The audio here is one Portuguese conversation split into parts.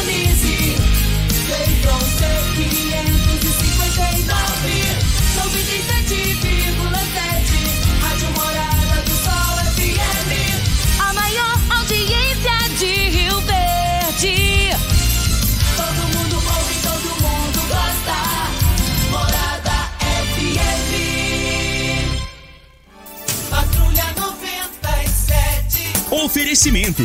sintonize. Feitron C559, 97,7. Rádio Morada do Sol FM. A maior audiência de Rio Verde. Todo mundo ouve, todo mundo gosta. Morada FM. Patrulha 97. Oferecimento: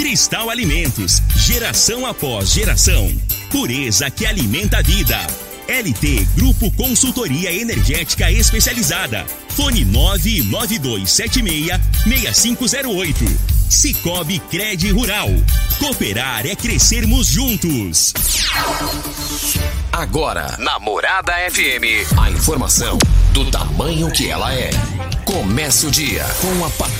Cristal Alimentos. Geração após geração. Pureza que alimenta a vida. LT Grupo Consultoria Energética Especializada. Fone 99276-6508. Cicobi Cred Rural. Cooperar é crescermos juntos. Agora, na Morada FM, a informação do tamanho que ela é. Comece o dia com a Patrulha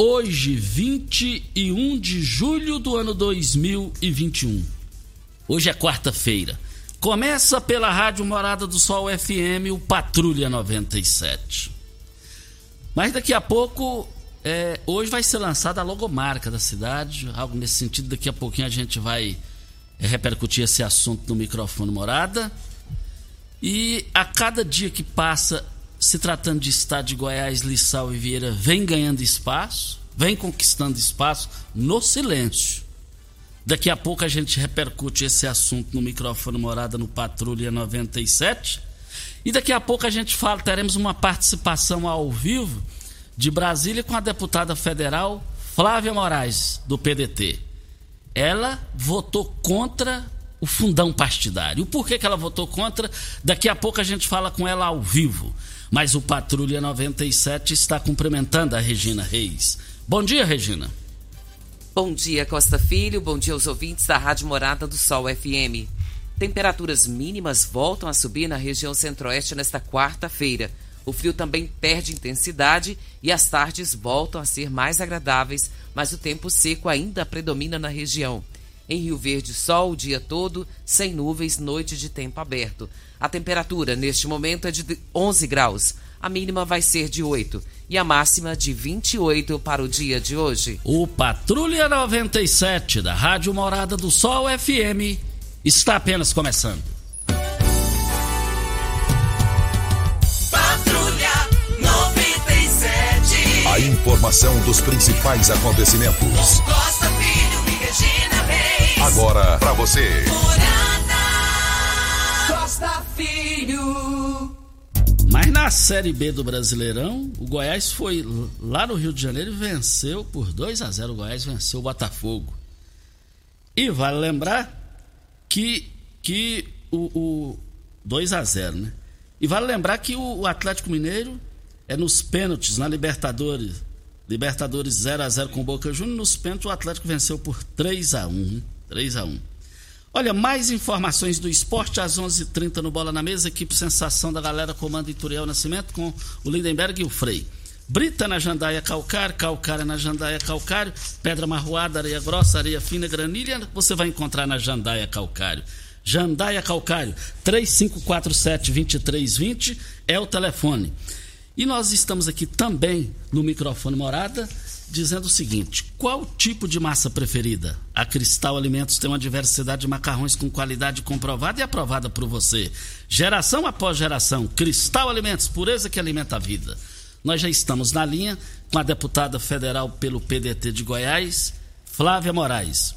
Hoje, 21 de julho do ano 2021. Hoje é quarta-feira. Começa pela Rádio Morada do Sol FM, o Patrulha 97. Mas daqui a pouco, é, hoje vai ser lançada a logomarca da cidade, algo nesse sentido. Daqui a pouquinho a gente vai é, repercutir esse assunto no microfone Morada. E a cada dia que passa, se tratando de estado de Goiás, Lissau e Vieira, vem ganhando espaço, vem conquistando espaço no silêncio. Daqui a pouco a gente repercute esse assunto no microfone Morada no Patrulha 97. E daqui a pouco a gente fala, teremos uma participação ao vivo de Brasília com a deputada federal Flávia Moraes, do PDT. Ela votou contra o fundão partidário. O porquê que ela votou contra, daqui a pouco a gente fala com ela ao vivo. Mas o Patrulha 97 está cumprimentando a Regina Reis. Bom dia, Regina. Bom dia, Costa Filho. Bom dia aos ouvintes da Rádio Morada do Sol FM. Temperaturas mínimas voltam a subir na região centro-oeste nesta quarta-feira. O frio também perde intensidade e as tardes voltam a ser mais agradáveis, mas o tempo seco ainda predomina na região. Em Rio Verde, sol o dia todo, sem nuvens, noite de tempo aberto. A temperatura neste momento é de 11 graus. A mínima vai ser de 8 e a máxima de 28 para o dia de hoje. O Patrulha 97 da Rádio Morada do Sol FM está apenas começando. Patrulha 97. A informação dos principais acontecimentos. Costa Filho e Regina. Agora para você. Costa Filho. Mas na Série B do Brasileirão, o Goiás foi lá no Rio de Janeiro e venceu por 2 a 0 O Goiás venceu o Botafogo. E vale lembrar que, que o, o 2 a 0 né? E vale lembrar que o, o Atlético Mineiro é nos pênaltis na Libertadores. Libertadores 0 a 0 com o Boca Juniors. Nos pênaltis o Atlético venceu por 3 a 1 3 a 1 Olha, mais informações do esporte às 11:30 h 30 no Bola na Mesa. Equipe Sensação da Galera comanda Ituriel Nascimento com o Lindenberg e o Frei. Brita na Jandaia Calcário, Calcária na Jandaia Calcário, Pedra Marroada, Areia Grossa, Areia Fina, Granilha, você vai encontrar na Jandaia Calcário. Jandaia Calcário, 3547-2320 é o telefone. E nós estamos aqui também no microfone Morada dizendo o seguinte: qual tipo de massa preferida? A Cristal Alimentos tem uma diversidade de macarrões com qualidade comprovada e aprovada por você. Geração após geração, Cristal Alimentos, pureza que alimenta a vida. Nós já estamos na linha com a deputada federal pelo PDT de Goiás, Flávia Moraes.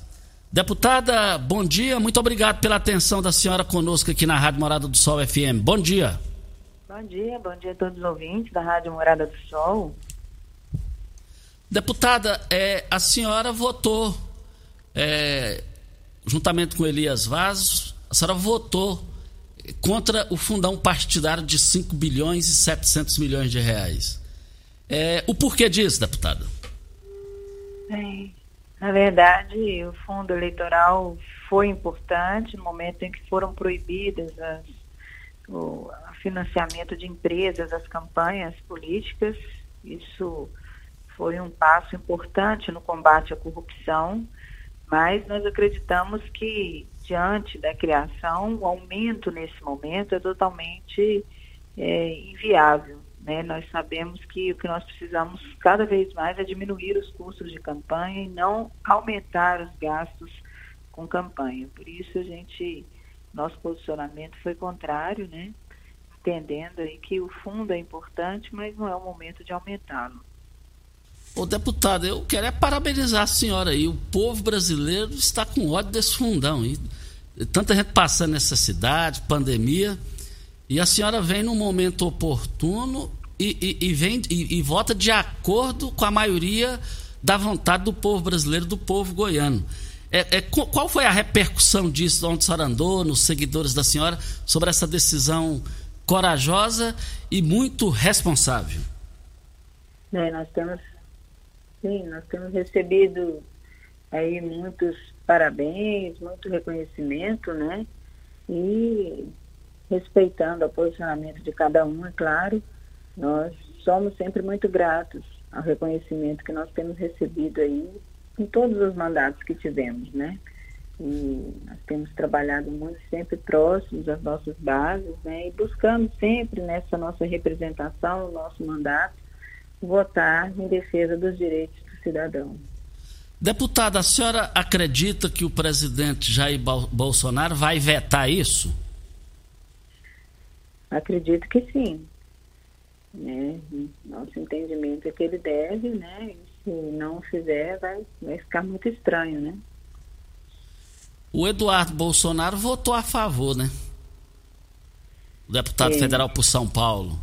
Deputada, bom dia, muito obrigado pela atenção da senhora conosco aqui na Rádio Morada do Sol FM. Bom dia. Bom dia, bom dia a todos os ouvintes da Rádio Morada do Sol. Deputada, é, a senhora votou, é, juntamente com Elias Vaz, a senhora votou contra o fundão partidário de 5 bilhões e 700 milhões de reais. É, o porquê disso, deputada? Bem, na verdade, o fundo eleitoral foi importante no momento em que foram proibidas as, o financiamento de empresas, as campanhas políticas. Isso foi um passo importante no combate à corrupção, mas nós acreditamos que, diante da criação, o aumento nesse momento é totalmente é, inviável. Né? Nós sabemos que o que nós precisamos cada vez mais é diminuir os custos de campanha e não aumentar os gastos com campanha. Por isso a gente, nosso posicionamento foi contrário, né? entendendo aí que o fundo é importante, mas não é o momento de aumentá-lo. Ô deputado, eu quero é parabenizar a senhora aí. O povo brasileiro está com ódio desse fundão. E tanta gente passando necessidade, pandemia. E a senhora vem num momento oportuno e, e, e vem e, e, vota de acordo com a maioria da vontade do povo brasileiro, do povo goiano. É, é, qual foi a repercussão disso onde a senhora andou, nos seguidores da senhora, sobre essa decisão corajosa e muito responsável? É, nós temos Sim, nós temos recebido aí muitos parabéns, muito reconhecimento, né? E respeitando o posicionamento de cada um, é claro, nós somos sempre muito gratos ao reconhecimento que nós temos recebido aí em todos os mandatos que tivemos, né? E nós temos trabalhado muito sempre próximos às nossas bases, né? E buscando sempre nessa nossa representação, no nosso mandato, votar em defesa dos direitos do cidadão. Deputada, a senhora acredita que o presidente Jair Bolsonaro vai vetar isso? Acredito que sim. Né? Nosso entendimento é que ele deve, né? E se não fizer, vai, vai ficar muito estranho, né? O Eduardo Bolsonaro votou a favor, né? O deputado é. federal por São Paulo.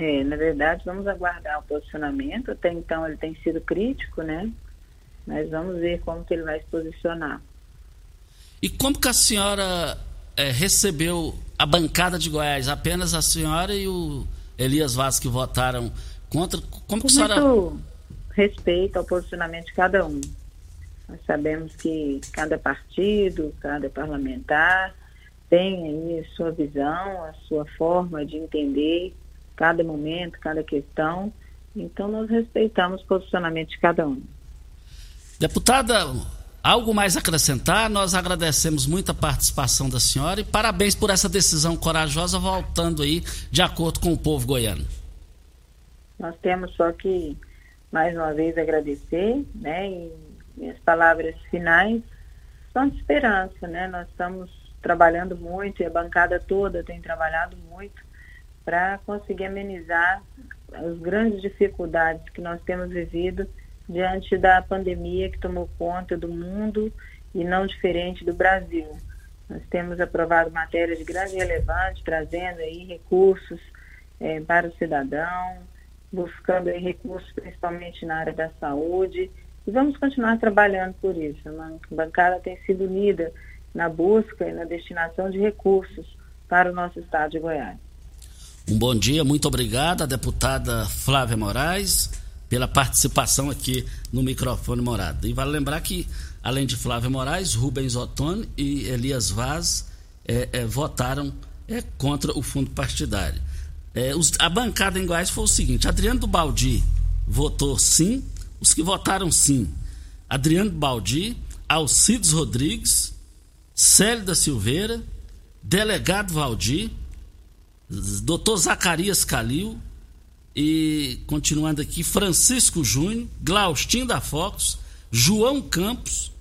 É, na verdade, vamos aguardar o posicionamento. Até então ele tem sido crítico, né? Mas vamos ver como que ele vai se posicionar. E como que a senhora é, recebeu a bancada de Goiás? Apenas a senhora e o Elias Vaz que votaram contra? Como Com que a senhora... muito respeito ao posicionamento de cada um. Nós sabemos que cada partido, cada parlamentar tem aí a sua visão, a sua forma de entender cada momento, cada questão. Então, nós respeitamos o posicionamento de cada um. Deputada, algo mais a acrescentar? Nós agradecemos muito a participação da senhora e parabéns por essa decisão corajosa, voltando aí de acordo com o povo goiano. Nós temos só que, mais uma vez, agradecer, né? E minhas palavras finais são de esperança, né? Nós estamos trabalhando muito e a bancada toda tem trabalhado muito para conseguir amenizar as grandes dificuldades que nós temos vivido diante da pandemia que tomou conta do mundo e não diferente do Brasil. Nós temos aprovado matérias de grande relevância, trazendo aí recursos é, para o cidadão, buscando aí recursos principalmente na área da saúde e vamos continuar trabalhando por isso. A bancada tem sido unida na busca e na destinação de recursos para o nosso estado de Goiás. Um bom dia, muito obrigado à deputada Flávia Moraes pela participação aqui no microfone Morada. E vale lembrar que, além de Flávia Moraes, Rubens Ottoni e Elias Vaz é, é, votaram é, contra o fundo partidário. É, os, a bancada em Goiás foi o seguinte: Adriano Baldi votou sim, os que votaram sim. Adriano Baldi, Alcides Rodrigues, Célio da Silveira, Delegado Valdir, Dr. Zacarias Calil e continuando aqui Francisco Júnior, Glaustin da Fox, João Campos,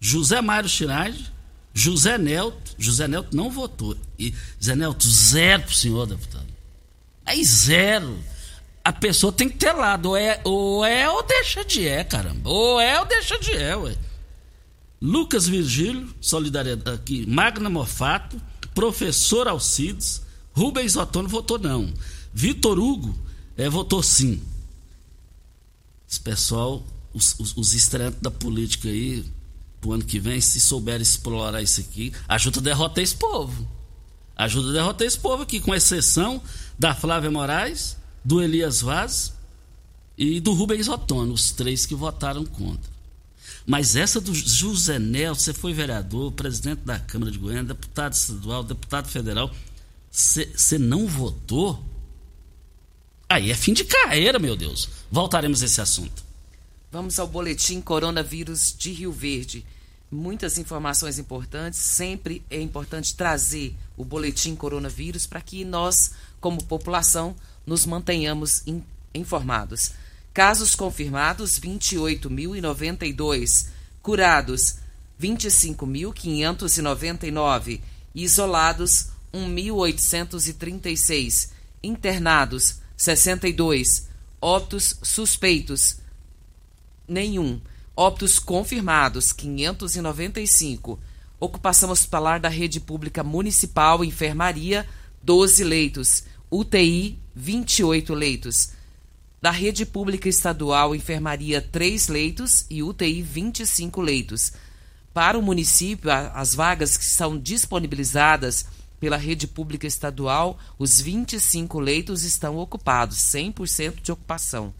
José Mário Chirage, José Nelto, José Nelto não votou. E Zé Nelto, zero pro senhor, deputado. Aí zero. A pessoa tem que ter lado. Ou é, ou é ou deixa de é, caramba. Ou é ou deixa de é, ué. Lucas Virgílio, solidariedade aqui. Magna Mofato, professor Alcides, Rubens Ottoni votou não. Vitor Hugo é, votou sim. Esse pessoal, os, os, os estreantes da política aí, pro ano que vem, se souber explorar isso aqui, ajuda a derrotar esse povo. Ajuda a derrotar esse povo aqui, com exceção da Flávia Moraes, do Elias Vaz e do Rubens Ottoni, os três que votaram contra. Mas essa do José Nelson, você foi vereador, presidente da Câmara de Goiânia, deputado estadual, deputado federal, você não votou? Aí é fim de carreira, meu Deus. Voltaremos a esse assunto. Vamos ao boletim Coronavírus de Rio Verde. Muitas informações importantes. Sempre é importante trazer o boletim Coronavírus para que nós, como população, nos mantenhamos in informados. Casos confirmados: 28.092. Curados: 25.599. Isolados: 1.836. Internados: 62. Óbitos suspeitos: nenhum. Óbitos confirmados: 595. Ocupação hospitalar da rede pública municipal, enfermaria, 12 leitos. UTI, 28 leitos. Da rede pública estadual, enfermaria, 3 leitos e UTI, 25 leitos. Para o município, as vagas que são disponibilizadas pela rede pública estadual, os 25 leitos estão ocupados, 100% de ocupação.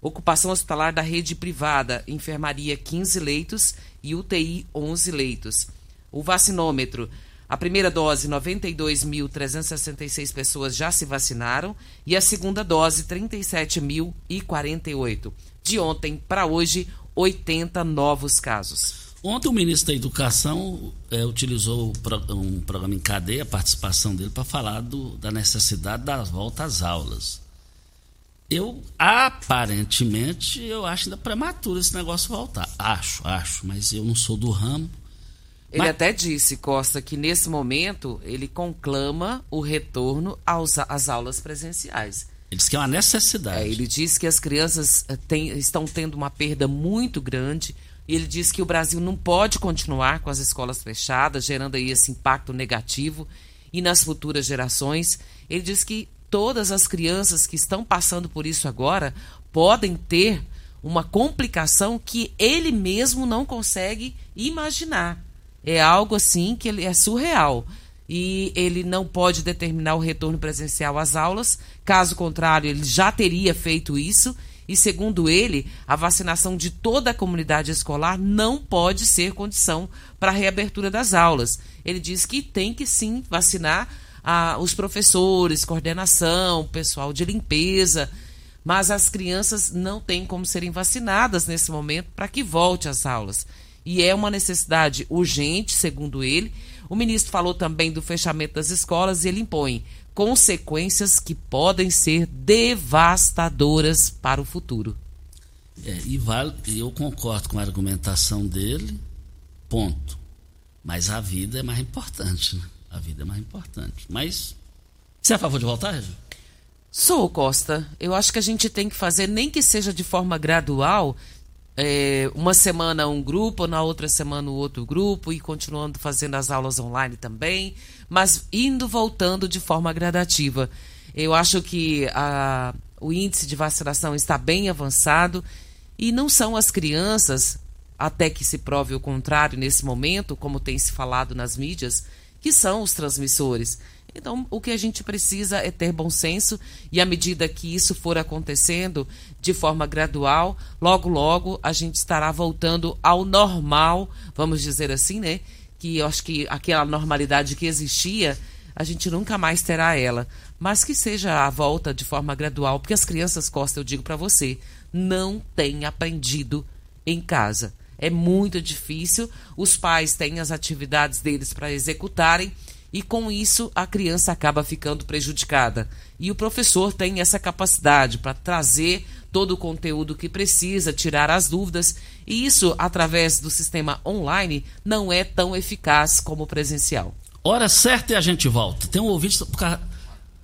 Ocupação hospitalar da rede privada, enfermaria 15 leitos e UTI 11 leitos. O vacinômetro, a primeira dose 92.366 pessoas já se vacinaram e a segunda dose 37.048. De ontem para hoje, 80 novos casos. Ontem o ministro da Educação é, utilizou um programa em cadeia, a participação dele, para falar do, da necessidade da volta às aulas. Eu, aparentemente, eu acho ainda prematuro esse negócio voltar. Acho, acho, mas eu não sou do ramo. Ele mas... até disse, Costa, que nesse momento ele conclama o retorno aos, às aulas presenciais. Ele diz que é uma necessidade. É, ele diz que as crianças eh, tem, estão tendo uma perda muito grande. E ele diz que o Brasil não pode continuar com as escolas fechadas, gerando aí esse impacto negativo. E nas futuras gerações, ele diz que todas as crianças que estão passando por isso agora podem ter uma complicação que ele mesmo não consegue imaginar. É algo assim que ele é surreal. E ele não pode determinar o retorno presencial às aulas, caso contrário, ele já teria feito isso. E segundo ele, a vacinação de toda a comunidade escolar não pode ser condição para a reabertura das aulas. Ele diz que tem que sim vacinar a, os professores, coordenação, pessoal de limpeza, mas as crianças não têm como serem vacinadas nesse momento para que volte às aulas. E é uma necessidade urgente, segundo ele. O ministro falou também do fechamento das escolas e ele impõe consequências que podem ser devastadoras para o futuro. É, e vale, eu concordo com a argumentação dele, ponto. Mas a vida é mais importante, né? A vida é mais importante. Mas você é a favor de voltar, Regina? Sou, Costa. Eu acho que a gente tem que fazer, nem que seja de forma gradual, é, uma semana um grupo, na outra semana o outro grupo, e continuando fazendo as aulas online também, mas indo voltando de forma gradativa. Eu acho que a, o índice de vacinação está bem avançado e não são as crianças, até que se prove o contrário nesse momento, como tem se falado nas mídias, que são os transmissores. Então, o que a gente precisa é ter bom senso e, à medida que isso for acontecendo de forma gradual, logo, logo a gente estará voltando ao normal, vamos dizer assim, né? Que eu acho que aquela normalidade que existia, a gente nunca mais terá ela. Mas que seja a volta de forma gradual, porque as crianças, Costa, eu digo para você, não têm aprendido em casa é muito difícil. Os pais têm as atividades deles para executarem e com isso a criança acaba ficando prejudicada. E o professor tem essa capacidade para trazer todo o conteúdo que precisa, tirar as dúvidas, e isso através do sistema online não é tão eficaz como o presencial. Hora certa e a gente volta. Tem um ouvinte.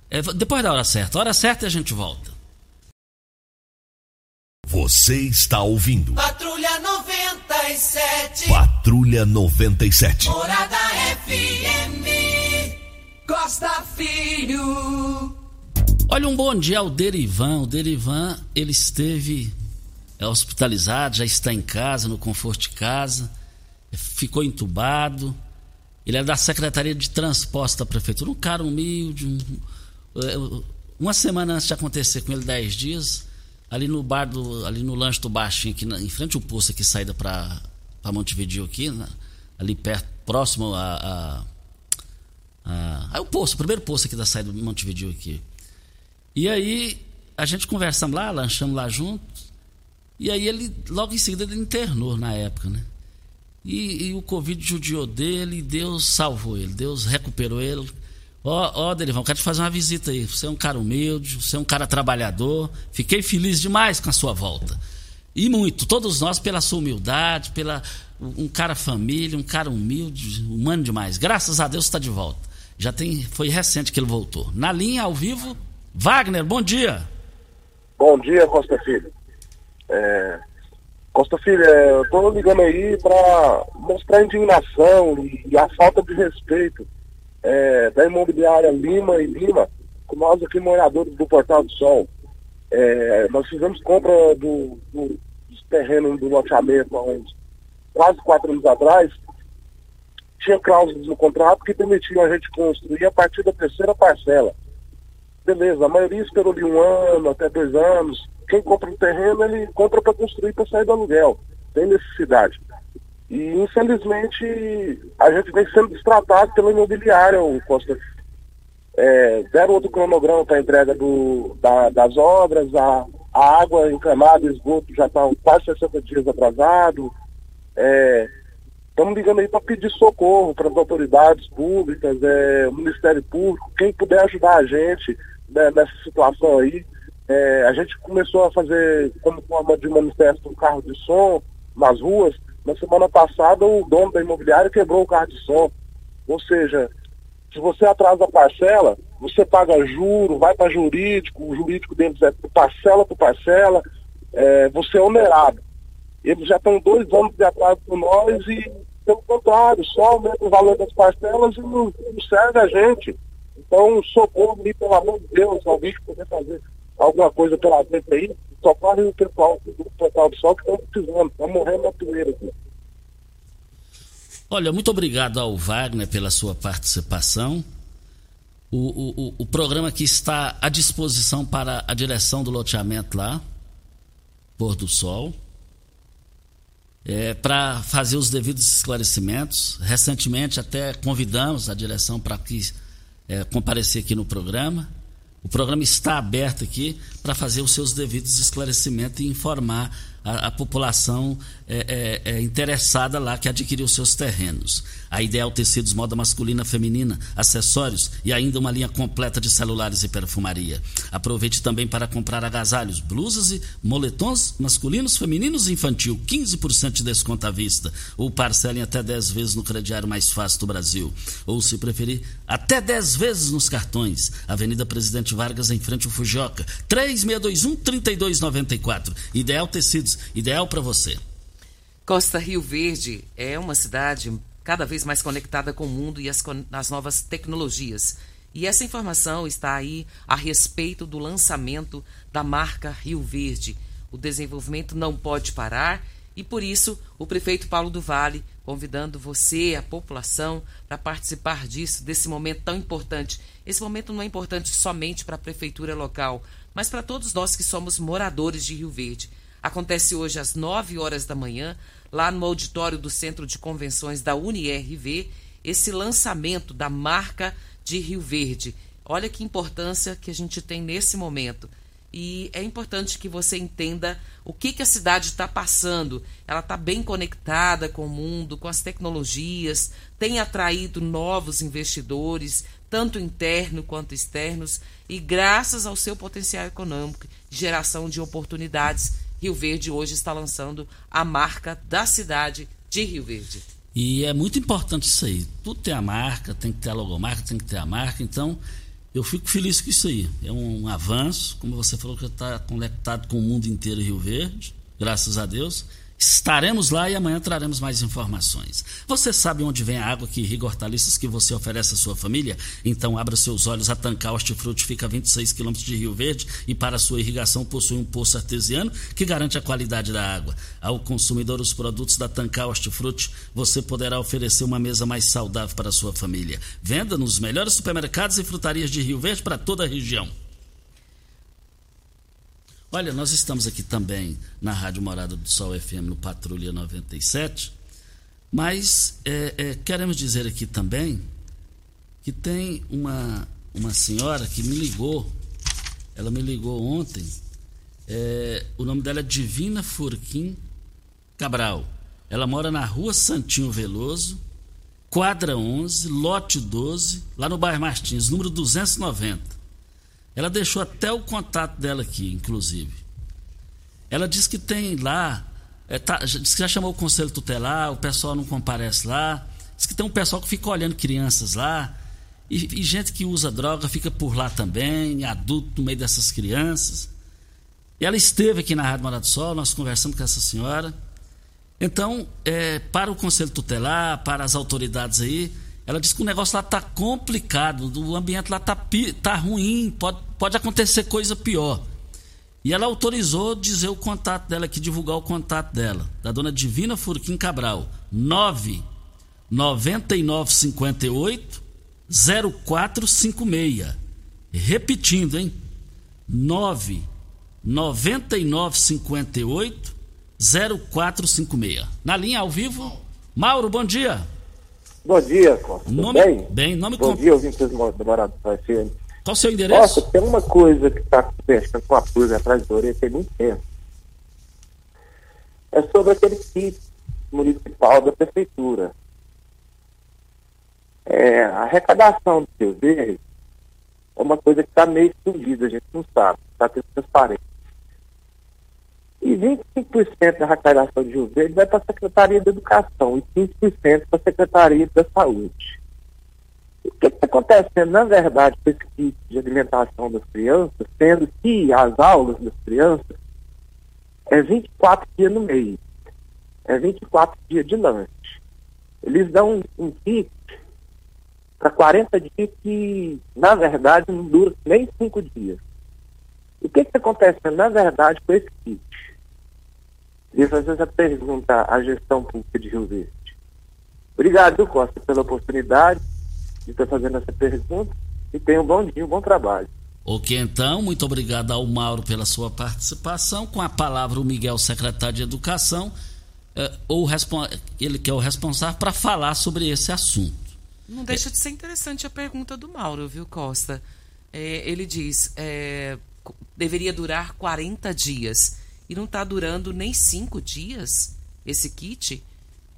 É, depois da hora certa. Hora certa e a gente volta. Você está ouvindo Patrulha 97. Patrulha 97. Morada FM. Costa Filho. Olha, um bom dia ao Derivan. O Derivan, ele esteve é, hospitalizado, já está em casa, no conforto de casa, ficou entubado. Ele é da Secretaria de Transporte da Prefeitura, um cara humilde. Um, é, uma semana antes de acontecer com ele, dez dias, ali no bar do, ali no lanche do Baixinho, aqui na, em frente ao posto aqui, saída para Montevideo aqui, na, ali perto, próximo a, a, a, é o posto, o primeiro posto aqui da saída do Montevideo aqui. E aí a gente conversamos lá, lanchamos lá juntos. E aí ele, logo em seguida, ele internou na época, né? E, e o Covid judiou dele e Deus salvou ele, Deus recuperou ele. Ó, ó, Derivão, quero te fazer uma visita aí. Você é um cara humilde, você é um cara trabalhador. Fiquei feliz demais com a sua volta. E muito, todos nós, pela sua humildade, pela um cara família, um cara humilde, humano demais. Graças a Deus está de volta. Já tem, foi recente que ele voltou. Na linha, ao vivo, Wagner, bom dia. Bom dia, Costa Filho. É, Costa Filho, é, eu tô ligando aí para mostrar a indignação e, e, a falta de respeito é, da imobiliária Lima e Lima com nós aqui moradores do Portal do Sol. É, nós fizemos compra do, do, dos terrenos do loteamento há uns quase quatro anos atrás. Tinha cláusulas no contrato que permitiam a gente construir a partir da terceira parcela beleza, a maioria esperou de um ano até dois anos. Quem compra um terreno, ele compra para construir para sair do aluguel. Tem necessidade. E, infelizmente, a gente vem sendo destratado pela imobiliária, o Costa. É, deram outro cronograma para a entrega do, da, das obras, a, a água encanada, esgoto já está quase 60 dias atrasado. Estamos ligando aí para pedir socorro para as autoridades públicas, é, o Ministério Público, quem puder ajudar a gente né, nessa situação aí. É, a gente começou a fazer como forma de manifesto um carro de som nas ruas. Na semana passada, o dono da imobiliária quebrou o carro de som. Ou seja, se você atrasa a parcela, você paga juro, vai para jurídico, o jurídico deles é parcela por parcela, é, você é onerado. Eles já estão dois anos de atraso com nós e, pelo contrário, só aumenta o valor das parcelas e não, não serve a gente. Então, socorro-me, pelo amor de Deus, alguém que poder fazer alguma coisa pela gente aí, socorre o pessoal do Total do Sol que estão precisando, estão morrendo na poeira aqui. Olha, muito obrigado ao Wagner pela sua participação. O, o, o programa que está à disposição para a direção do loteamento lá, Pôr do Sol, é, para fazer os devidos esclarecimentos. Recentemente até convidamos a direção para que é, comparecer aqui no programa. O programa está aberto aqui para fazer os seus devidos esclarecimentos e informar a, a população é, é, é, interessada lá que adquiriu seus terrenos. A Ideal Tecidos Moda Masculina Feminina, acessórios e ainda uma linha completa de celulares e perfumaria. Aproveite também para comprar agasalhos, blusas e moletons masculinos, femininos e infantil. 15% de desconto à vista. Ou parcelem até 10 vezes no crediário mais fácil do Brasil. Ou, se preferir, até 10 vezes nos cartões. Avenida Presidente Vargas, em frente ao Fujoca. 3621-3294. Ideal Tecidos, ideal para você. Costa Rio Verde é uma cidade cada vez mais conectada com o mundo e as, as novas tecnologias. E essa informação está aí a respeito do lançamento da marca Rio Verde. O desenvolvimento não pode parar e por isso o prefeito Paulo do Vale convidando você, a população, para participar disso, desse momento tão importante. Esse momento não é importante somente para a prefeitura local, mas para todos nós que somos moradores de Rio Verde. Acontece hoje às 9 horas da manhã lá no auditório do Centro de Convenções da UniRV, esse lançamento da marca de Rio Verde. Olha que importância que a gente tem nesse momento. e é importante que você entenda o que, que a cidade está passando. Ela está bem conectada com o mundo, com as tecnologias, tem atraído novos investidores, tanto internos quanto externos, e graças ao seu potencial econômico, geração de oportunidades, Rio Verde hoje está lançando a marca da cidade de Rio Verde. E é muito importante isso aí. Tudo tem a marca, tem que ter a logomarca, tem que ter a marca. Então, eu fico feliz com isso aí. É um avanço, como você falou, que está conectado com o mundo inteiro Rio Verde, graças a Deus. Estaremos lá e amanhã traremos mais informações. Você sabe onde vem a água que irriga hortaliças que você oferece à sua família? Então abra seus olhos. A Tancar Hortifruti fica a 26 quilômetros de Rio Verde e para sua irrigação possui um poço artesiano que garante a qualidade da água. Ao consumidor os produtos da Tancar Hortifruti, você poderá oferecer uma mesa mais saudável para a sua família. Venda nos melhores supermercados e frutarias de Rio Verde para toda a região. Olha, nós estamos aqui também na Rádio Morada do Sol FM no Patrulha 97, mas é, é, queremos dizer aqui também que tem uma, uma senhora que me ligou, ela me ligou ontem, é, o nome dela é Divina Furquim Cabral. Ela mora na rua Santinho Veloso, quadra 11, lote 12, lá no bairro Martins, número 290. Ela deixou até o contato dela aqui, inclusive. Ela diz que tem lá, é, tá, diz que já chamou o conselho tutelar, o pessoal não comparece lá. Diz que tem um pessoal que fica olhando crianças lá. E, e gente que usa droga fica por lá também, adulto no meio dessas crianças. E ela esteve aqui na Rádio Morado do Sol, nós conversamos com essa senhora. Então, é, para o conselho tutelar, para as autoridades aí, ela disse que o negócio lá está complicado, o ambiente lá está tá ruim, pode, pode acontecer coisa pior. E ela autorizou dizer o contato dela aqui, divulgar o contato dela, da dona Divina Furquim Cabral. 9 9958 0456. Repetindo, hein? 9 9958 0456. Na linha ao vivo, Mauro, bom dia. Bom dia, Costa. Nome, bem? Bem, nome Bom dia, ouvintes do Morado do FM. Qual o seu endereço? Costa, tem uma coisa que está conversando com a pulga atrás da orelha tem muito tempo. É sobre aquele kit municipal da prefeitura. É, a arrecadação do seu verde é uma coisa que está meio escondida, a gente não sabe, está transparente. E 25% da arrecadação de Rio vai para a Secretaria da Educação e 15% para a Secretaria da Saúde. O que está acontecendo, na verdade, com esse kit de alimentação das crianças, sendo que as aulas das crianças é 24 dias no mês, é 24 dias de lanche. Eles dão um, um kit para 40 dias que, na verdade, não dura nem 5 dias. O que está acontecendo, na verdade, com esse kit? Queria fazer essa pergunta à gestão pública de Rio Verde. Obrigado, Costa, pela oportunidade de estar fazendo essa pergunta e tenha um bom dia, um bom trabalho. Ok, então, muito obrigado ao Mauro pela sua participação. Com a palavra, o Miguel, secretário de Educação, é, ou ele que é o responsável para falar sobre esse assunto. Não deixa de ser interessante a pergunta do Mauro, viu, Costa? É, ele diz: é, deveria durar 40 dias e não está durando nem cinco dias esse kit,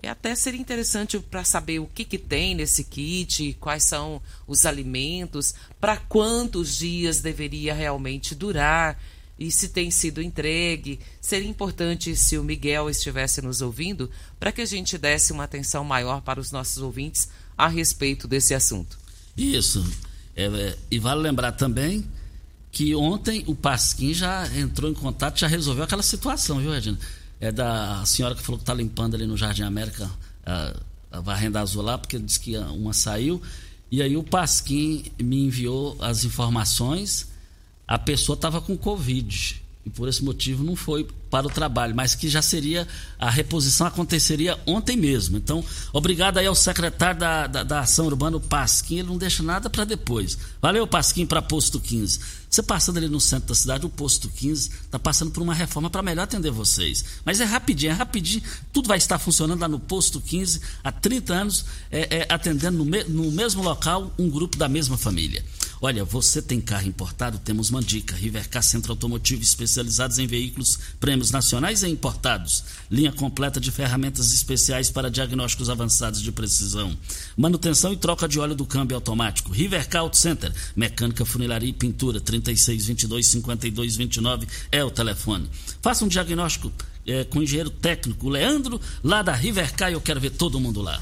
é até seria interessante para saber o que, que tem nesse kit, quais são os alimentos, para quantos dias deveria realmente durar e se tem sido entregue. Seria importante se o Miguel estivesse nos ouvindo para que a gente desse uma atenção maior para os nossos ouvintes a respeito desse assunto. Isso. É, e vale lembrar também que ontem o Pasquim já entrou em contato, já resolveu aquela situação, viu, Regina? É da senhora que falou que está limpando ali no Jardim América a, a varrenda azul lá, porque disse que uma saiu. E aí o Pasquim me enviou as informações. A pessoa estava com Covid e por esse motivo não foi para o trabalho, mas que já seria, a reposição aconteceria ontem mesmo. Então, obrigado aí ao secretário da, da, da Ação Urbana, o Pasquim, ele não deixa nada para depois. Valeu, Pasquim, para Posto 15. Você passando ali no centro da cidade, o Posto 15 está passando por uma reforma para melhor atender vocês. Mas é rapidinho, é rapidinho, tudo vai estar funcionando lá no Posto 15, há 30 anos, é, é, atendendo no, me, no mesmo local um grupo da mesma família. Olha, você tem carro importado? Temos uma dica. Rivercar Centro Automotivo especializados em veículos prêmios nacionais e importados. Linha completa de ferramentas especiais para diagnósticos avançados de precisão. Manutenção e troca de óleo do câmbio automático. Rivercar Auto Center. Mecânica, funilaria e pintura. 3622 5229 é o telefone. Faça um diagnóstico é, com o engenheiro técnico Leandro, lá da Rivercar, eu quero ver todo mundo lá.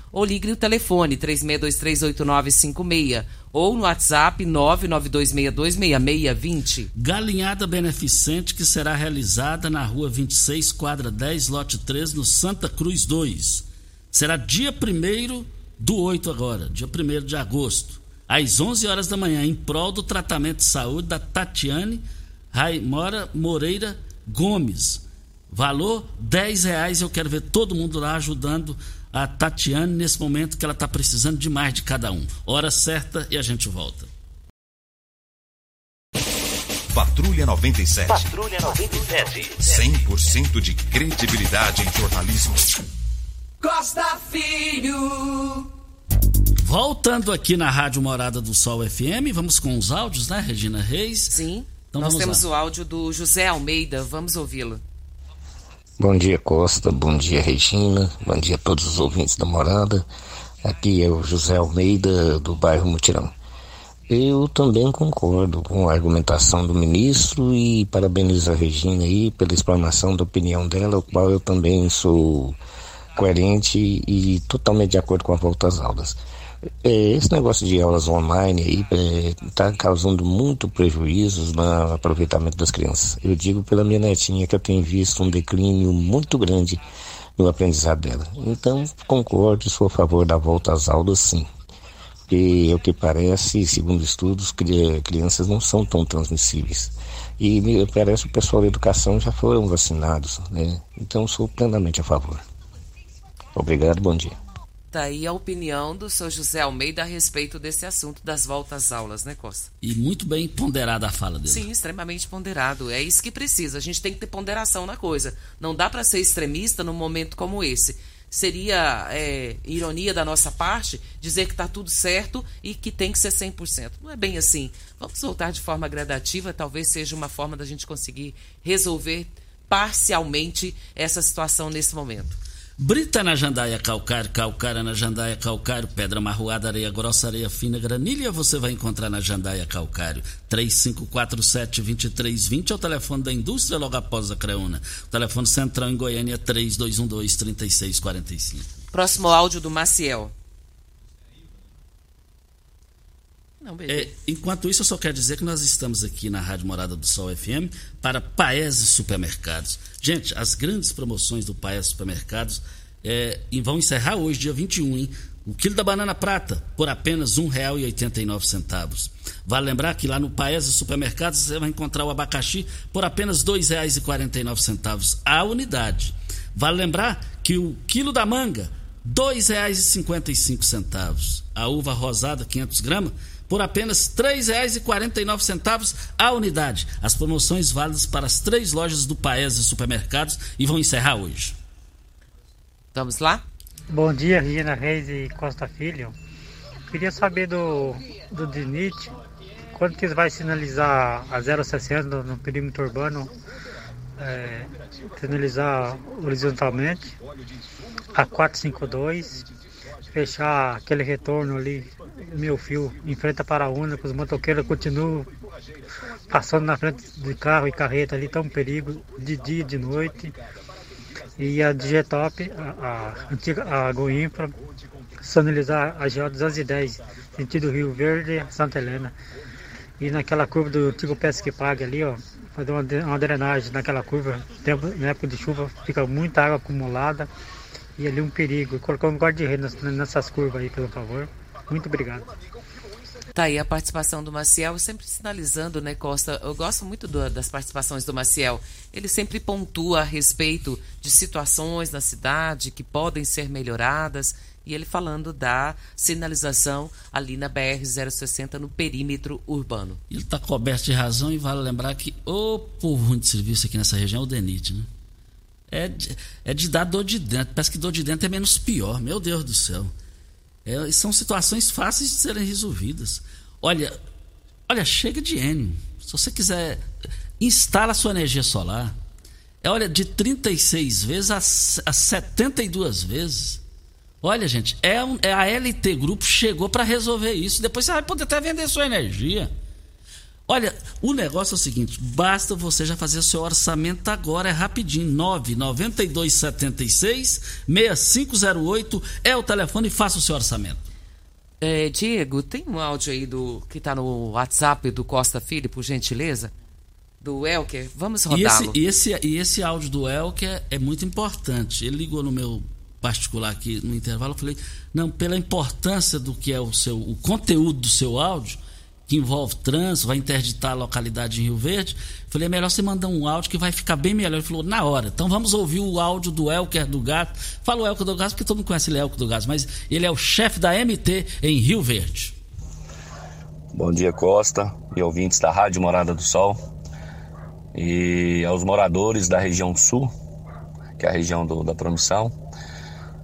ou ligue no telefone 36238956 ou no WhatsApp 992626620. Galinhada beneficente que será realizada na Rua 26, quadra 10, lote 3, no Santa Cruz 2. Será dia 1 do 8 agora, dia 1 de agosto, às 11 horas da manhã, em prol do tratamento de saúde da Tatiane Raimora Moreira Gomes. Valor 10 reais. Eu quero ver todo mundo lá ajudando a Tatiane nesse momento que ela está precisando demais de cada um. Hora certa e a gente volta. Patrulha 97. Patrulha 97. 100% de credibilidade em jornalismo. Costa Filho. Voltando aqui na Rádio Morada do Sol FM, vamos com os áudios, né, Regina Reis? Sim. Então Nós temos lá. o áudio do José Almeida, vamos ouvi-lo. Bom dia, Costa. Bom dia, Regina. Bom dia a todos os ouvintes da morada. Aqui é o José Almeida, do bairro Mutirão. Eu também concordo com a argumentação do ministro e parabenizo a Regina aí pela explanação da opinião dela, o qual eu também sou coerente e totalmente de acordo com a volta às aulas. É, esse negócio de aulas online aí está é, causando muito prejuízos no aproveitamento das crianças. Eu digo pela minha netinha que eu tenho visto um declínio muito grande no aprendizado dela. Então, concordo, sou a favor da volta às aulas, sim. Porque, é o que parece, segundo estudos, crianças não são tão transmissíveis. E me parece que o pessoal da educação já foram vacinados, né? Então, sou plenamente a favor. Obrigado, bom dia. Tá aí a opinião do seu José Almeida a respeito desse assunto das voltas às aulas, né, Costa? E muito bem ponderada a fala dele. Sim, extremamente ponderado. É isso que precisa. A gente tem que ter ponderação na coisa. Não dá para ser extremista num momento como esse. Seria é, ironia da nossa parte dizer que está tudo certo e que tem que ser 100%. Não é bem assim. Vamos voltar de forma gradativa, talvez seja uma forma da gente conseguir resolver parcialmente essa situação nesse momento. Brita na jandaia calcário, calcária na jandaia calcário, pedra marroada, areia grossa, areia fina, granilha, você vai encontrar na jandaia calcário. 3547-2320 é o telefone da indústria logo após a Creuna. O telefone central em Goiânia 3212-3645. Próximo áudio do Maciel. Não, é, enquanto isso, eu só quero dizer que nós estamos aqui na Rádio Morada do Sol FM para Paese Supermercados. Gente, as grandes promoções do Paese Supermercados é, vão encerrar hoje, dia 21, hein? O quilo da banana prata por apenas R$ 1,89. Vale lembrar que lá no Paese Supermercados você vai encontrar o abacaxi por apenas R$ 2,49 a unidade. Vale lembrar que o quilo da manga R$ 2,55. A uva rosada 500 gramas por apenas R$ 3,49 a unidade. As promoções válidas para as três lojas do Paese Supermercados e vão encerrar hoje. Vamos lá? Bom dia, Regina Reis e Costa Filho. Queria saber do, do DINIT, quando que vai sinalizar a 060 no, no perímetro urbano, é, sinalizar horizontalmente, a 452 fechar aquele retorno ali, meu fio, em frente à Paraúna, que os motoqueiros continuam passando na frente de carro e carreta ali, tá um perigo de dia e de noite. E a Digetop, a, a antiga a Goinfra, sinalizar a GO 210, sentido Rio Verde, Santa Helena. E naquela curva do antigo Pesque Pague ali, ó, fazer uma, uma drenagem naquela curva, tempo, na época de chuva fica muita água acumulada e ali um perigo. Colocar um guarda-redes nessas curvas aí, pelo favor. Muito obrigado. Tá aí a participação do Maciel, sempre sinalizando, né, Costa? Eu gosto muito do, das participações do Maciel. Ele sempre pontua a respeito de situações na cidade que podem ser melhoradas. E ele falando da sinalização ali na BR-060 no perímetro urbano. Ele está coberto de razão e vale lembrar que o povo ruim de serviço aqui nessa região é o DENIT, né? É de, é de dar dor de dentro. Parece que dor de dentro é menos pior. Meu Deus do céu. É, são situações fáceis de serem resolvidas. Olha, olha, chega de N. Se você quiser, instala sua energia solar. É, olha, de 36 vezes a, a 72 vezes. Olha, gente, é, um, é a LT Grupo chegou para resolver isso. Depois você vai poder até vender sua energia. Olha, o negócio é o seguinte: basta você já fazer seu orçamento agora, é rapidinho. 99276 6508 é o telefone e faça o seu orçamento. É, Diego, tem um áudio aí do que está no WhatsApp do Costa Filho, por gentileza? Do Elker? Vamos rodá-lo. E esse, e, esse, esse áudio do Elker é muito importante. Ele ligou no meu particular aqui no intervalo, eu falei, não, pela importância do que é o seu o conteúdo do seu áudio, que envolve trânsito, vai interditar a localidade em Rio Verde. Falei, é melhor você mandar um áudio que vai ficar bem melhor. Ele falou, na hora. Então vamos ouvir o áudio do Elker do Gato. Fala o Elker do Gato porque todo mundo conhece ele, Elker do Gato, mas ele é o chefe da MT em Rio Verde. Bom dia, Costa e ouvintes da Rádio Morada do Sol. E aos moradores da região sul, que é a região do, da promissão,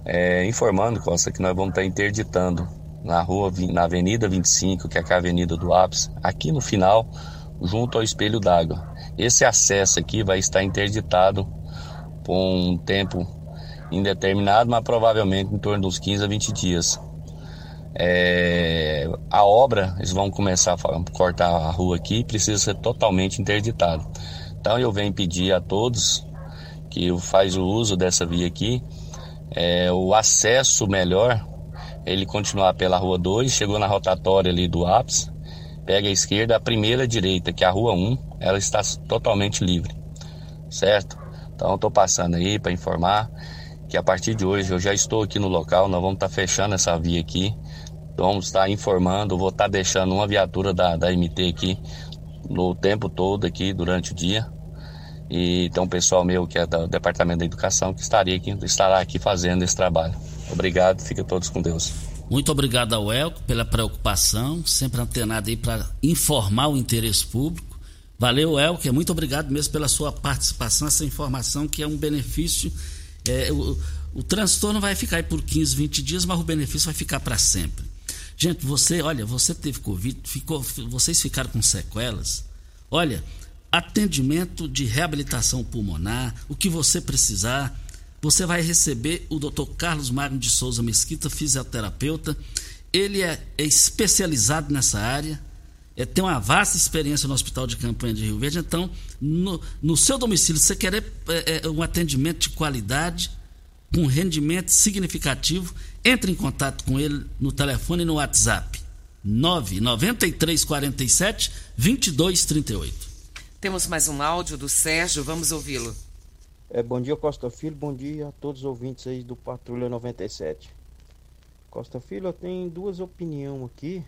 é, informando, Costa, que nós vamos estar interditando na rua, na Avenida 25, que é a Avenida do Ápice, aqui no final, junto ao espelho d'água. Esse acesso aqui vai estar interditado por um tempo indeterminado, mas provavelmente em torno dos 15 a 20 dias. É, a obra, eles vão começar a cortar a rua aqui, precisa ser totalmente interditado. Então eu venho pedir a todos que faz o uso dessa via aqui, é, o acesso melhor ele continuar pela rua 2, chegou na rotatória ali do ápice, pega a esquerda, a primeira direita, que é a rua 1, um, ela está totalmente livre, certo? Então estou passando aí para informar que a partir de hoje eu já estou aqui no local, nós vamos estar tá fechando essa via aqui, vamos estar tá informando, vou estar tá deixando uma viatura da, da MT aqui no tempo todo aqui durante o dia. E tem um pessoal meu que é do Departamento da Educação que estaria aqui, estará aqui fazendo esse trabalho. Obrigado, fiquem todos com Deus. Muito obrigado ao Elco pela preocupação, sempre antenado aí para informar o interesse público. Valeu, Elco, é muito obrigado mesmo pela sua participação, essa informação que é um benefício. É, o, o transtorno vai ficar aí por 15, 20 dias, mas o benefício vai ficar para sempre. Gente, você, olha, você teve Covid, ficou, vocês ficaram com sequelas. Olha, atendimento de reabilitação pulmonar, o que você precisar você vai receber o Dr. Carlos Magno de Souza Mesquita, fisioterapeuta. Ele é, é especializado nessa área, é, tem uma vasta experiência no Hospital de Campanha de Rio Verde. Então, no, no seu domicílio, você quer é, é, um atendimento de qualidade, com rendimento significativo, entre em contato com ele no telefone e no WhatsApp. 99347 2238. Temos mais um áudio do Sérgio, vamos ouvi-lo. É, bom dia, Costa Filho. Bom dia a todos os ouvintes aí do Patrulha 97. Costa Filho, eu tenho duas opiniões aqui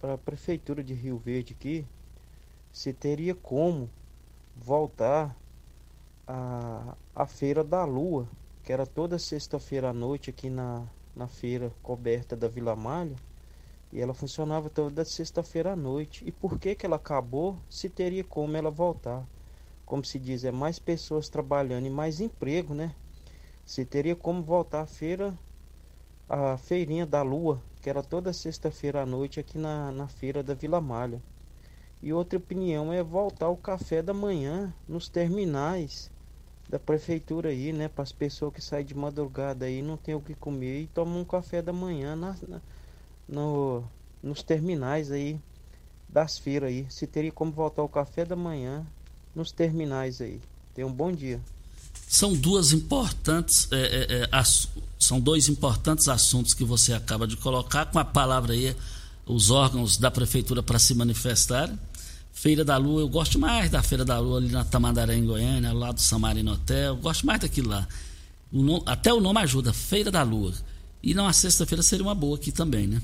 para a Prefeitura de Rio Verde aqui. Se teria como voltar a, a Feira da Lua, que era toda sexta-feira à noite aqui na, na feira coberta da Vila Malha. E ela funcionava toda sexta-feira à noite. E por que, que ela acabou? Se teria como ela voltar como se diz, é mais pessoas trabalhando e mais emprego, né? Se teria como voltar à feira, a feirinha da lua, que era toda sexta-feira à noite aqui na, na feira da Vila Malha. E outra opinião é voltar o café da manhã nos terminais da prefeitura aí, né? Para as pessoas que saem de madrugada aí não tem o que comer e tomam um café da manhã na, na no, nos terminais aí das feiras aí. Se teria como voltar o café da manhã nos terminais aí. Tenha um bom dia. São duas importantes, é, é, é são dois importantes assuntos que você acaba de colocar com a palavra aí os órgãos da prefeitura para se manifestarem. Feira da Lua, eu gosto mais da Feira da Lua ali na Tamandaré, em Goiânia, lá do Samarino Hotel, eu gosto mais daquilo lá. O nome, até o nome ajuda, Feira da Lua. E na sexta-feira seria uma boa aqui também, né?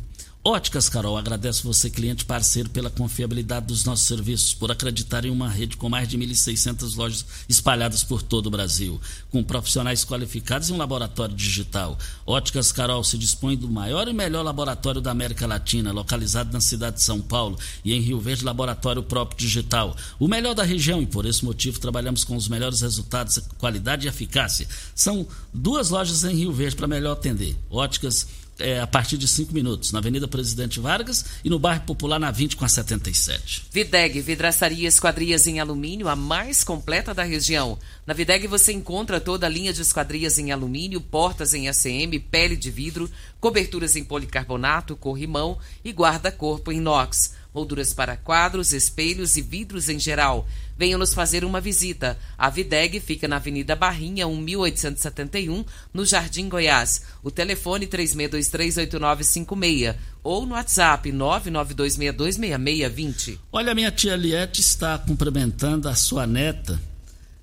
Óticas Carol, agradeço você, cliente parceiro, pela confiabilidade dos nossos serviços, por acreditar em uma rede com mais de 1.600 lojas espalhadas por todo o Brasil, com profissionais qualificados e um laboratório digital. Óticas Carol se dispõe do maior e melhor laboratório da América Latina, localizado na cidade de São Paulo e em Rio Verde, laboratório próprio digital. O melhor da região e por esse motivo trabalhamos com os melhores resultados, qualidade e eficácia. São duas lojas em Rio Verde para melhor atender. Óticas é, a partir de 5 minutos, na Avenida Presidente Vargas e no bairro Popular na 20 com a 77. Videg, vidraçaria esquadrias em alumínio, a mais completa da região. Na Videg você encontra toda a linha de esquadrias em alumínio, portas em ACM, pele de vidro, coberturas em policarbonato, corrimão e guarda-corpo inox molduras para quadros, espelhos e vidros em geral. Venham nos fazer uma visita. A Videg fica na Avenida Barrinha, 1871, no Jardim Goiás. O telefone 36238956 ou no WhatsApp 992626620. Olha, minha tia Liette está cumprimentando a sua neta,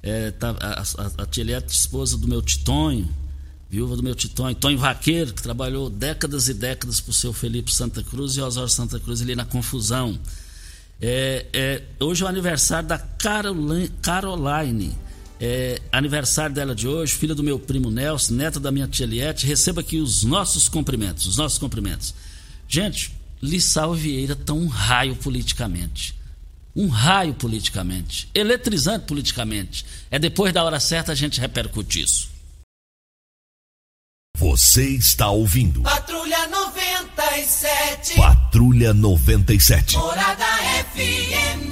é, tá, a, a, a tia Liette, esposa do meu Titonho, viúva do meu Titonho, Tonho Vaqueiro, que trabalhou décadas e décadas para o seu Felipe Santa Cruz e Osório Santa Cruz ali na confusão. É, é, hoje é o aniversário da Caroline, Caroline é, aniversário dela de hoje, filha do meu primo Nelson, neta da minha tia Liette. Receba aqui os nossos cumprimentos, os nossos cumprimentos. Gente, Lissau Vieira tá um raio politicamente. Um raio politicamente. Eletrizante politicamente. É depois da hora certa a gente repercute isso. Você está ouvindo. Patrulha 97. Patrulha 97. Morada FM.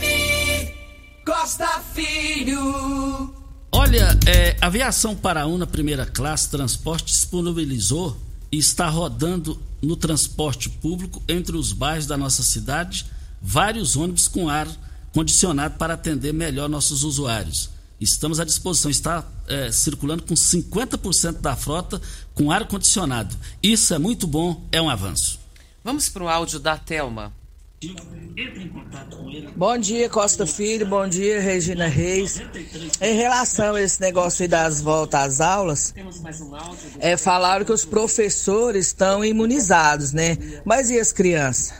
Costa Filho. Olha, é, Aviação Paraúna Primeira Classe Transporte disponibilizou e está rodando no transporte público entre os bairros da nossa cidade vários ônibus com ar condicionado para atender melhor nossos usuários. Estamos à disposição, está é, circulando com 50% da frota com ar condicionado. Isso é muito bom, é um avanço. Vamos para o áudio da Telma. Bom dia, Costa Filho. Bom dia, Regina Reis. Em relação a esse negócio aí das voltas às aulas, é, falaram que os professores estão imunizados, né? Mas e as crianças?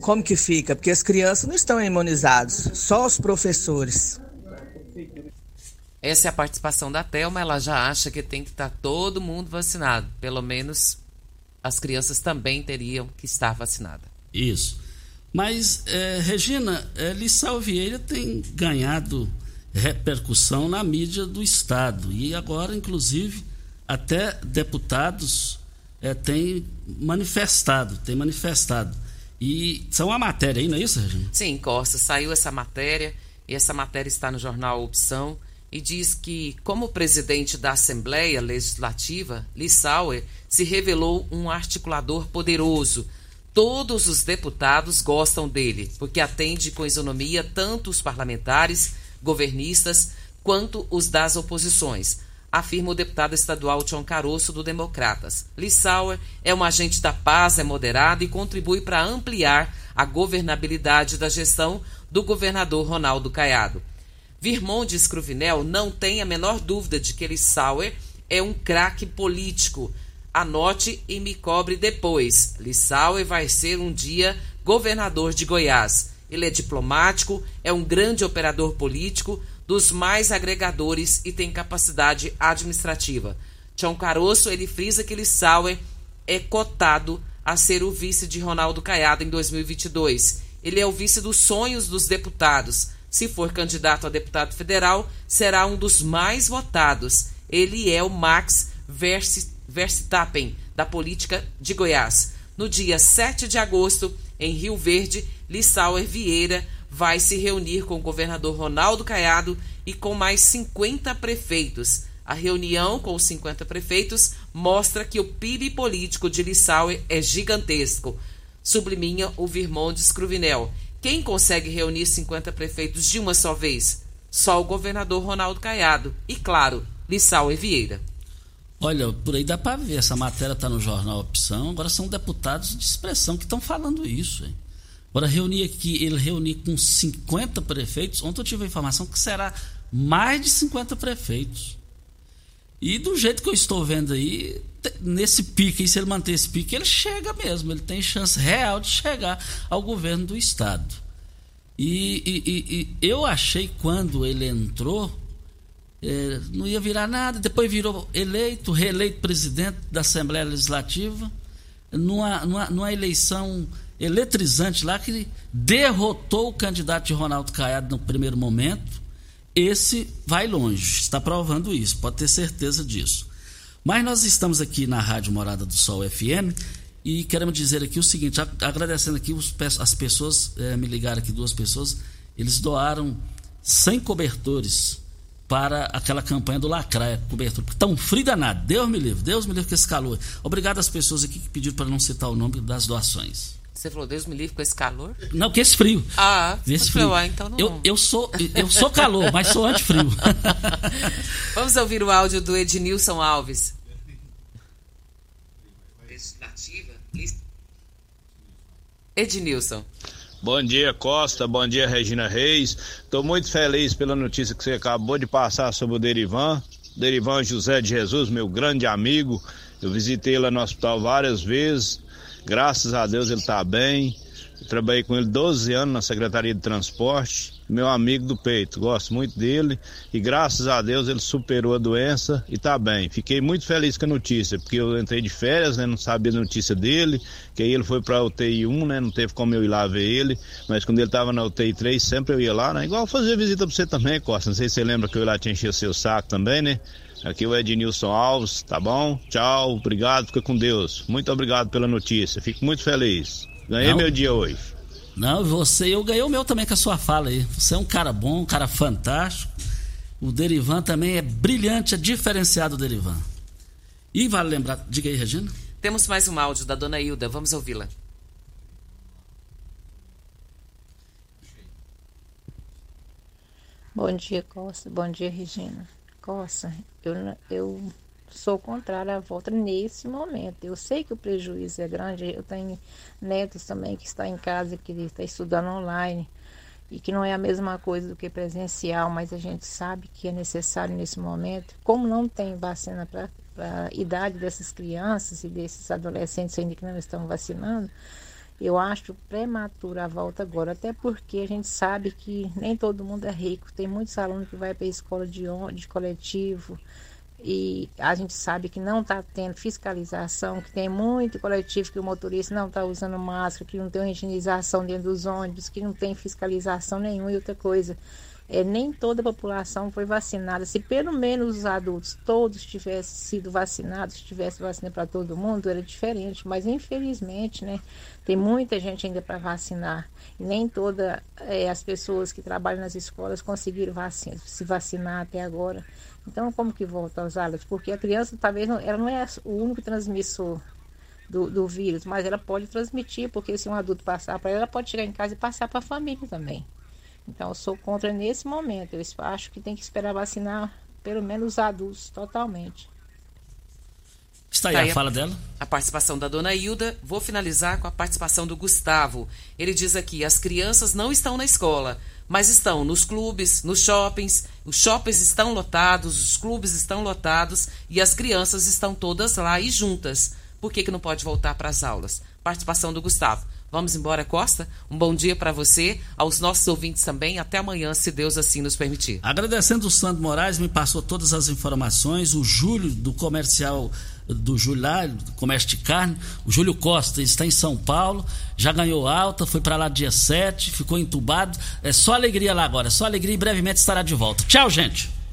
Como que fica? Porque as crianças não estão imunizadas, só os professores. Essa é a participação da Thelma. Ela já acha que tem que estar todo mundo vacinado. Pelo menos as crianças também teriam que estar vacinadas. Isso. Mas, é, Regina, é, Lissau Vieira tem ganhado repercussão na mídia do Estado. E agora, inclusive, até deputados é, têm manifestado, têm manifestado. E são a matéria aí, não é isso, Regina? Sim, Costa. Saiu essa matéria e essa matéria está no jornal Opção e diz que, como presidente da Assembleia Legislativa, Lissauer se revelou um articulador poderoso. Todos os deputados gostam dele, porque atende com isonomia tanto os parlamentares, governistas, quanto os das oposições, afirma o deputado estadual Tião Caroço do Democratas. Lissauer é um agente da paz, é moderado e contribui para ampliar a governabilidade da gestão do governador Ronaldo Caiado. Virmondes Cruvinel não tem a menor dúvida de que Lissauer é um craque político. Anote e me cobre depois. Lissauer vai ser um dia governador de Goiás. Ele é diplomático, é um grande operador político, dos mais agregadores e tem capacidade administrativa. Tião Caroço, ele frisa que Lissauer é cotado a ser o vice de Ronaldo Caiado em 2022. Ele é o vice dos sonhos dos deputados se for candidato a deputado federal, será um dos mais votados. Ele é o Max Verstappen, da política de Goiás. No dia 7 de agosto, em Rio Verde, Lissauer Vieira vai se reunir com o governador Ronaldo Caiado e com mais 50 prefeitos. A reunião com os 50 prefeitos mostra que o PIB político de Lissauer é gigantesco, subliminha o Virmondes Cruvinel. Quem consegue reunir 50 prefeitos de uma só vez? Só o governador Ronaldo Caiado. E, claro, Lissau e Vieira. Olha, por aí dá para ver. Essa matéria está no jornal Opção. Agora são deputados de expressão que estão falando isso. Hein? Agora, reunir aqui, ele reunir com 50 prefeitos. Ontem eu tive a informação que será mais de 50 prefeitos. E do jeito que eu estou vendo aí, nesse pique, se ele manter esse pique, ele chega mesmo, ele tem chance real de chegar ao governo do estado. E, e, e eu achei quando ele entrou, é, não ia virar nada, depois virou eleito, reeleito presidente da Assembleia Legislativa, numa, numa, numa eleição eletrizante lá que derrotou o candidato de Ronaldo Caiado no primeiro momento. Esse vai longe, está provando isso, pode ter certeza disso. Mas nós estamos aqui na Rádio Morada do Sol FM e queremos dizer aqui o seguinte, agradecendo aqui os, as pessoas, é, me ligaram aqui duas pessoas, eles doaram 100 cobertores para aquela campanha do Lacraia, cobertura. Tão frio danado, Deus me livre, Deus me livre com esse calor. Obrigado às pessoas aqui que pediram para não citar o nome das doações. Você falou Deus me livre com esse calor? Não, que esse frio. Ah, esse frio. Ah, então não. Eu, eu, sou, eu sou calor, mas sou antifrio. Vamos ouvir o áudio do Ednilson Alves. Ednilson. Bom dia, Costa. Bom dia, Regina Reis. Estou muito feliz pela notícia que você acabou de passar sobre o Derivan. Derivan José de Jesus, meu grande amigo. Eu visitei ele no hospital várias vezes. Graças a Deus ele está bem. Eu trabalhei com ele 12 anos na Secretaria de Transporte. Meu amigo do peito, gosto muito dele e graças a Deus ele superou a doença e está bem. Fiquei muito feliz com a notícia, porque eu entrei de férias, né, não sabia a notícia dele, que aí ele foi para a UTI 1, né, não teve como eu ir lá ver ele, mas quando ele estava na UTI 3, sempre eu ia lá, né, igual fazer visita para você também, Costa. Não sei se você lembra que eu ia lá te encher o seu saco também, né? Aqui é o Ednilson Alves, tá bom? Tchau, obrigado, fica com Deus. Muito obrigado pela notícia, fico muito feliz. Ganhei Não. meu dia hoje. Não, você, eu ganhei o meu também com a sua fala aí. Você é um cara bom, um cara fantástico. O Derivan também é brilhante, é diferenciado o Derivan. E vale lembrar, diga aí, Regina. Temos mais um áudio da dona Hilda, vamos ouvi-la. Bom dia, Costa. Bom dia, Regina. Costa, eu, eu sou contrária à volta nesse momento. Eu sei que o prejuízo é grande. Eu tenho netos também que estão em casa, que estão estudando online e que não é a mesma coisa do que presencial, mas a gente sabe que é necessário nesse momento. Como não tem vacina para a idade dessas crianças e desses adolescentes ainda que não estão vacinando, eu acho prematura a volta agora, até porque a gente sabe que nem todo mundo é rico. Tem muitos alunos que vai para a escola de, de coletivo e a gente sabe que não está tendo fiscalização, que tem muito coletivo que o motorista não está usando máscara, que não tem higienização dentro dos ônibus, que não tem fiscalização nenhuma e outra coisa é, nem toda a população foi vacinada. Se pelo menos os adultos todos tivessem sido vacinados, tivesse vacina para todo mundo, era diferente. Mas infelizmente, né, tem muita gente ainda para vacinar. E nem todas é, as pessoas que trabalham nas escolas conseguiram vacina, se vacinar até agora. Então, como que volta às aulas? Porque a criança talvez não, ela não é o único transmissor do, do vírus, mas ela pode transmitir, porque se um adulto passar para ela, ela pode chegar em casa e passar para a família também. Então, eu sou contra nesse momento. Eu acho que tem que esperar vacinar pelo menos os adultos totalmente. Está aí, tá aí a fala dela. A participação da dona Hilda. Vou finalizar com a participação do Gustavo. Ele diz aqui: as crianças não estão na escola, mas estão nos clubes, nos shoppings. Os shoppings estão lotados, os clubes estão lotados e as crianças estão todas lá e juntas. Por que, que não pode voltar para as aulas? Participação do Gustavo. Vamos embora, Costa? Um bom dia para você, aos nossos ouvintes também. Até amanhã, se Deus assim nos permitir. Agradecendo o Sandro Moraes, me passou todas as informações. O Júlio, do comercial do Júlio lá, do comércio de carne. O Júlio Costa está em São Paulo, já ganhou alta, foi para lá dia 7, ficou entubado. É só alegria lá agora, só alegria e brevemente estará de volta. Tchau, gente!